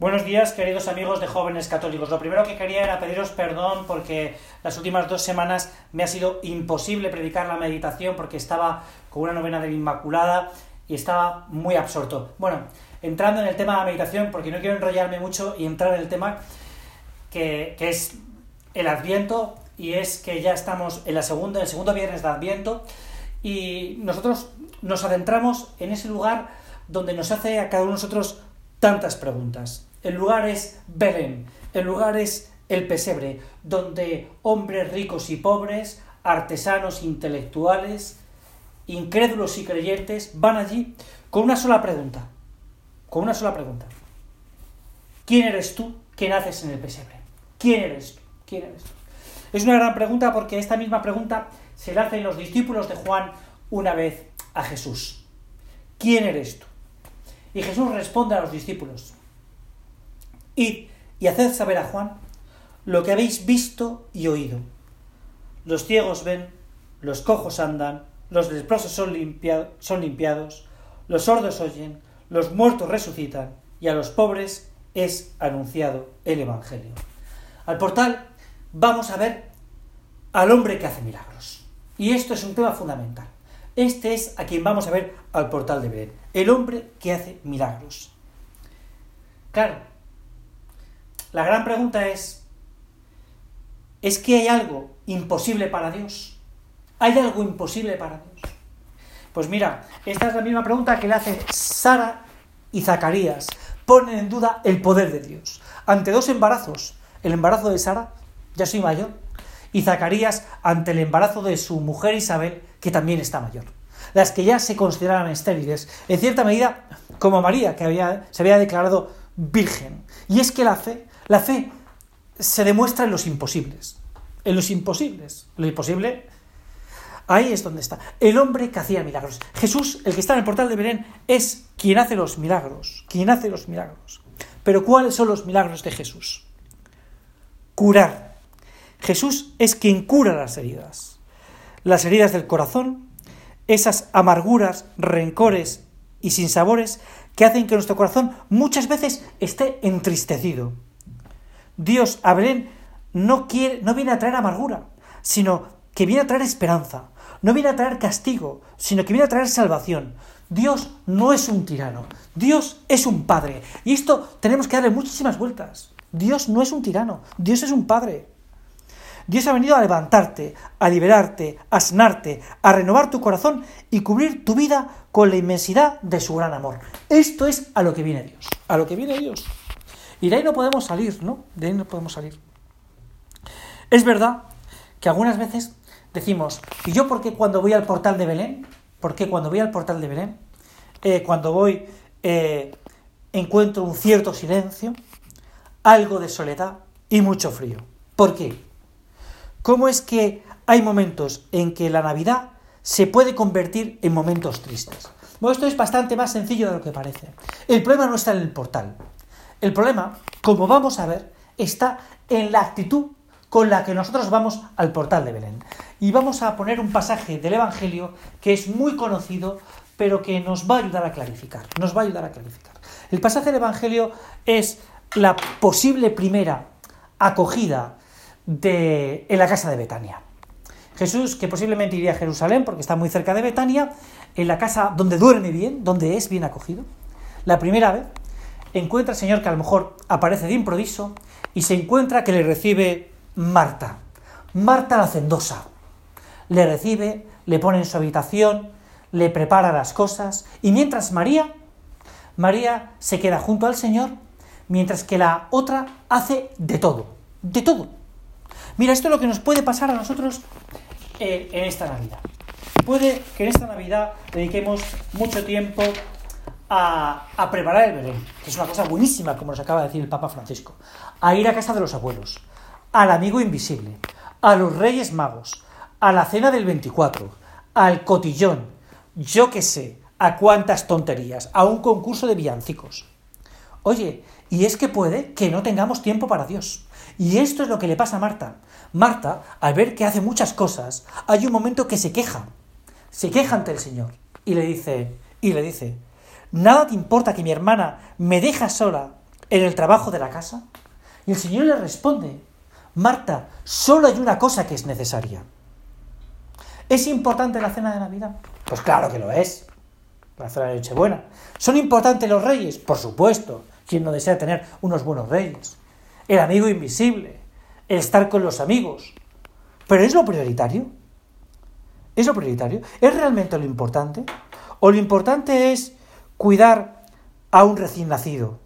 Buenos días, queridos amigos de jóvenes católicos. Lo primero que quería era pediros perdón porque las últimas dos semanas me ha sido imposible predicar la meditación porque estaba con una novena de la Inmaculada y estaba muy absorto. Bueno, entrando en el tema de la meditación, porque no quiero enrollarme mucho y entrar en el tema que, que es el Adviento y es que ya estamos en la segunda, el segundo viernes de Adviento y nosotros nos adentramos en ese lugar donde nos hace a cada uno de nosotros tantas preguntas. El lugar es Belén, el lugar es el pesebre, donde hombres ricos y pobres, artesanos, intelectuales, incrédulos y creyentes van allí con una sola pregunta, con una sola pregunta. ¿Quién eres tú que naces en el pesebre? ¿Quién eres tú? ¿Quién eres tú? Es una gran pregunta porque esta misma pregunta se la hacen los discípulos de Juan una vez a Jesús. ¿Quién eres tú? Y Jesús responde a los discípulos, id y haced saber a Juan lo que habéis visto y oído. Los ciegos ven, los cojos andan, los leprosos son, son limpiados, los sordos oyen, los muertos resucitan, y a los pobres es anunciado el Evangelio. Al portal vamos a ver al hombre que hace milagros. Y esto es un tema fundamental. Este es a quien vamos a ver al portal de Belén, el hombre que hace milagros. Claro, la gran pregunta es, ¿es que hay algo imposible para Dios? ¿Hay algo imposible para Dios? Pues mira, esta es la misma pregunta que le hace Sara y Zacarías. Ponen en duda el poder de Dios. Ante dos embarazos, el embarazo de Sara, ya soy mayor, y Zacarías ante el embarazo de su mujer Isabel, que también está mayor. Las que ya se consideraban estériles, en cierta medida como María, que había, se había declarado virgen. Y es que la fe, la fe se demuestra en los imposibles. En los imposibles. Lo imposible, ahí es donde está. El hombre que hacía milagros. Jesús, el que está en el portal de Belén, es quien hace los milagros. Quien hace los milagros. Pero ¿cuáles son los milagros de Jesús? Curar Jesús es quien cura las heridas. Las heridas del corazón, esas amarguras, rencores y sinsabores que hacen que nuestro corazón muchas veces esté entristecido. Dios a no, quiere, no viene a traer amargura, sino que viene a traer esperanza. No viene a traer castigo, sino que viene a traer salvación. Dios no es un tirano, Dios es un padre. Y esto tenemos que darle muchísimas vueltas. Dios no es un tirano, Dios es un padre. Dios ha venido a levantarte, a liberarte, a sanarte, a renovar tu corazón y cubrir tu vida con la inmensidad de su gran amor. Esto es a lo que viene Dios, a lo que viene Dios. Y de ahí no podemos salir, ¿no? De ahí no podemos salir. Es verdad que algunas veces decimos, ¿y yo por qué cuando voy al portal de Belén? ¿Por qué cuando voy al portal de Belén? Eh, cuando voy eh, encuentro un cierto silencio, algo de soledad y mucho frío. ¿Por qué? ¿Cómo es que hay momentos en que la Navidad se puede convertir en momentos tristes? Bueno, esto es bastante más sencillo de lo que parece. El problema no está en el portal. El problema, como vamos a ver, está en la actitud con la que nosotros vamos al portal de Belén. Y vamos a poner un pasaje del Evangelio que es muy conocido, pero que nos va a ayudar a clarificar. Nos va a ayudar a clarificar. El pasaje del Evangelio es la posible primera acogida de, en la casa de Betania. Jesús, que posiblemente iría a Jerusalén porque está muy cerca de Betania, en la casa donde duerme bien, donde es bien acogido, la primera vez encuentra al Señor que a lo mejor aparece de improviso y se encuentra que le recibe Marta. Marta la cendosa. Le recibe, le pone en su habitación, le prepara las cosas y mientras María, María se queda junto al Señor, mientras que la otra hace de todo, de todo Mira, esto es lo que nos puede pasar a nosotros eh, en esta Navidad. Puede que en esta Navidad dediquemos mucho tiempo a, a, preparar el Belén, que es una cosa buenísima, como nos acaba de decir el Papa Francisco, a ir a casa de los abuelos, al amigo invisible, a los Reyes Magos, a la cena del 24, al cotillón, yo qué sé, a cuántas tonterías, a un concurso de villancicos. Oye, y es que puede que no tengamos tiempo para Dios. Y esto es lo que le pasa a Marta. Marta, al ver que hace muchas cosas, hay un momento que se queja. Se queja ante el Señor. Y le dice, y le dice, nada te importa que mi hermana me deja sola en el trabajo de la casa? Y el Señor le responde, Marta, solo hay una cosa que es necesaria. ¿Es importante la cena de Navidad? Pues claro que lo es. La cena de Nochebuena. ¿Son importantes los reyes? Por supuesto. ¿Quién no desea tener unos buenos reyes? El amigo invisible. El estar con los amigos. ¿Pero es lo prioritario? ¿Es lo prioritario? ¿Es realmente lo importante? ¿O lo importante es cuidar a un recién nacido?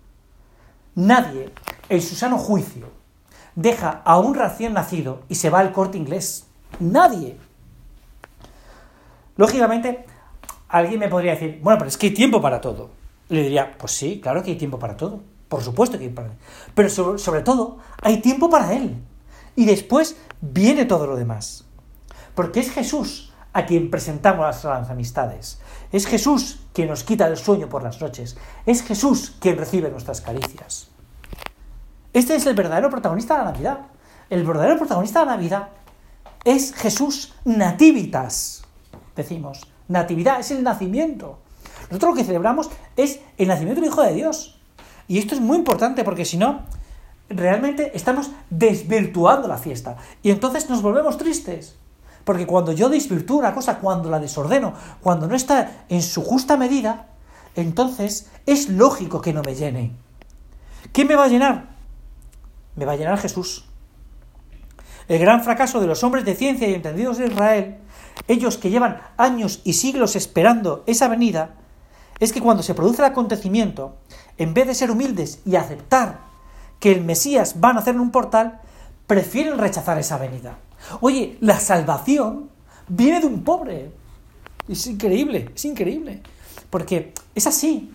Nadie, en su sano juicio, deja a un recién nacido y se va al corte inglés. Nadie. Lógicamente, alguien me podría decir, bueno, pero es que hay tiempo para todo. Le diría, pues sí, claro que hay tiempo para todo. Por supuesto que hay para él. Pero sobre, sobre todo, hay tiempo para él. Y después viene todo lo demás. Porque es Jesús a quien presentamos las amistades. Es Jesús quien nos quita el sueño por las noches. Es Jesús quien recibe nuestras caricias. Este es el verdadero protagonista de la Navidad. El verdadero protagonista de la Navidad es Jesús nativitas decimos. Natividad es el nacimiento. Nosotros lo que celebramos es el nacimiento del Hijo de Dios. Y esto es muy importante porque si no, realmente estamos desvirtuando la fiesta. Y entonces nos volvemos tristes. Porque cuando yo desvirtúo una cosa, cuando la desordeno, cuando no está en su justa medida, entonces es lógico que no me llene. ¿Quién me va a llenar? Me va a llenar Jesús. El gran fracaso de los hombres de ciencia y entendidos de Israel ellos que llevan años y siglos esperando esa venida, es que cuando se produce el acontecimiento, en vez de ser humildes y aceptar que el Mesías va a nacer en un portal, prefieren rechazar esa venida. Oye, la salvación viene de un pobre. Es increíble, es increíble. Porque es así.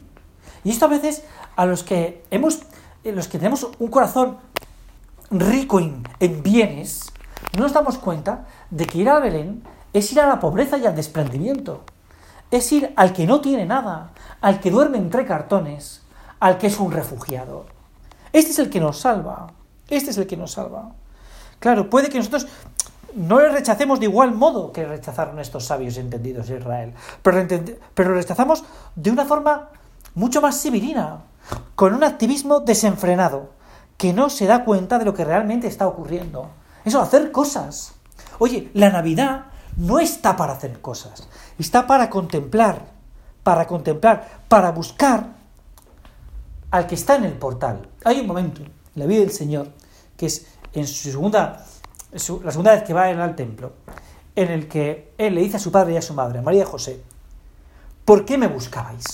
Y esto a veces a los que hemos, los que tenemos un corazón rico en, en bienes, no nos damos cuenta de que ir a Belén es ir a la pobreza y al desprendimiento. Es ir al que no tiene nada, al que duerme entre cartones, al que es un refugiado. Este es el que nos salva. Este es el que nos salva. Claro, puede que nosotros no le rechacemos de igual modo que rechazaron estos sabios entendidos de Israel, pero, pero lo rechazamos de una forma mucho más civilina, con un activismo desenfrenado, que no se da cuenta de lo que realmente está ocurriendo. Eso, hacer cosas. Oye, la Navidad no está para hacer cosas, está para contemplar, para contemplar, para buscar al que está en el portal. Hay un momento en la vida del Señor, que es en su segunda, la segunda vez que va al templo, en el que él le dice a su padre y a su madre, María y José, ¿por qué me buscabais?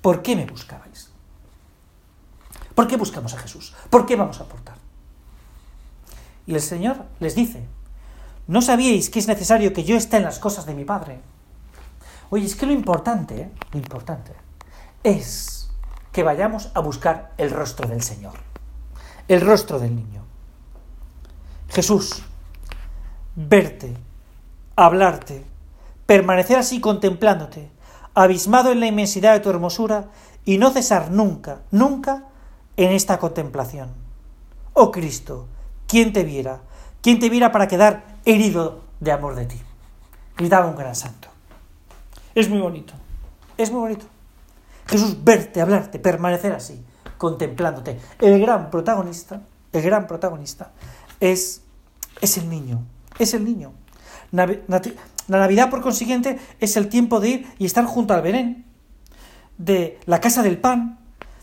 ¿Por qué me buscabais? ¿Por qué buscamos a Jesús? ¿Por qué vamos a aportar? Y el Señor les dice, ¿No sabíais que es necesario que yo esté en las cosas de mi Padre? Oye, es que lo importante, ¿eh? lo importante, es que vayamos a buscar el rostro del Señor, el rostro del niño. Jesús, verte, hablarte, permanecer así contemplándote, abismado en la inmensidad de tu hermosura, y no cesar nunca, nunca en esta contemplación. Oh Cristo, ¿quién te viera? ¿Quién te viera para quedar herido de amor de ti. Gritaba un gran santo. Es muy bonito, es muy bonito. Jesús, verte, hablarte, permanecer así, contemplándote. El gran protagonista, el gran protagonista es, es el niño, es el niño. La Navidad, por consiguiente, es el tiempo de ir y estar junto al Belén, de la casa del pan,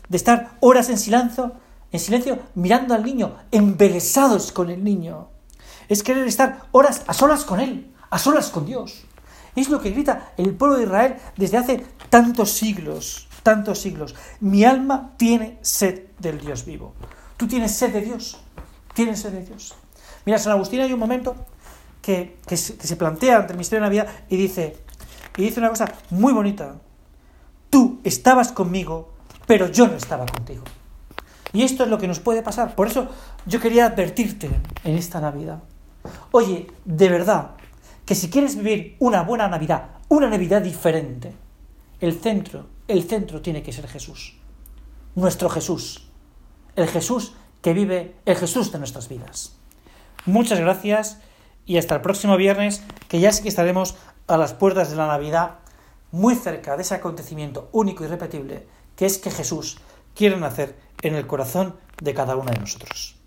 de estar horas en silencio, en silencio mirando al niño, embelesados con el niño es querer estar horas a solas con Él, a solas con Dios. Es lo que grita el pueblo de Israel desde hace tantos siglos, tantos siglos. Mi alma tiene sed del Dios vivo. Tú tienes sed de Dios, tienes sed de Dios. Mira, San Agustín hay un momento que, se, plantea ante el misterio de Navidad y dice, y dice una cosa muy bonita. Tú estabas conmigo, pero yo no estaba contigo. Y esto es lo que nos puede pasar. Por eso yo quería advertirte en esta Navidad. Oye, de verdad, que si quieres vivir una buena Navidad, una Navidad diferente, el centro, el centro tiene que ser Jesús. Nuestro Jesús. El Jesús que vive, el Jesús de nuestras vidas. Muchas gracias y hasta el próximo viernes, que ya sí que estaremos a las puertas de la Navidad, muy cerca de ese acontecimiento único y repetible, que es que Jesús quiere nacer en el corazón de cada uno de nosotros.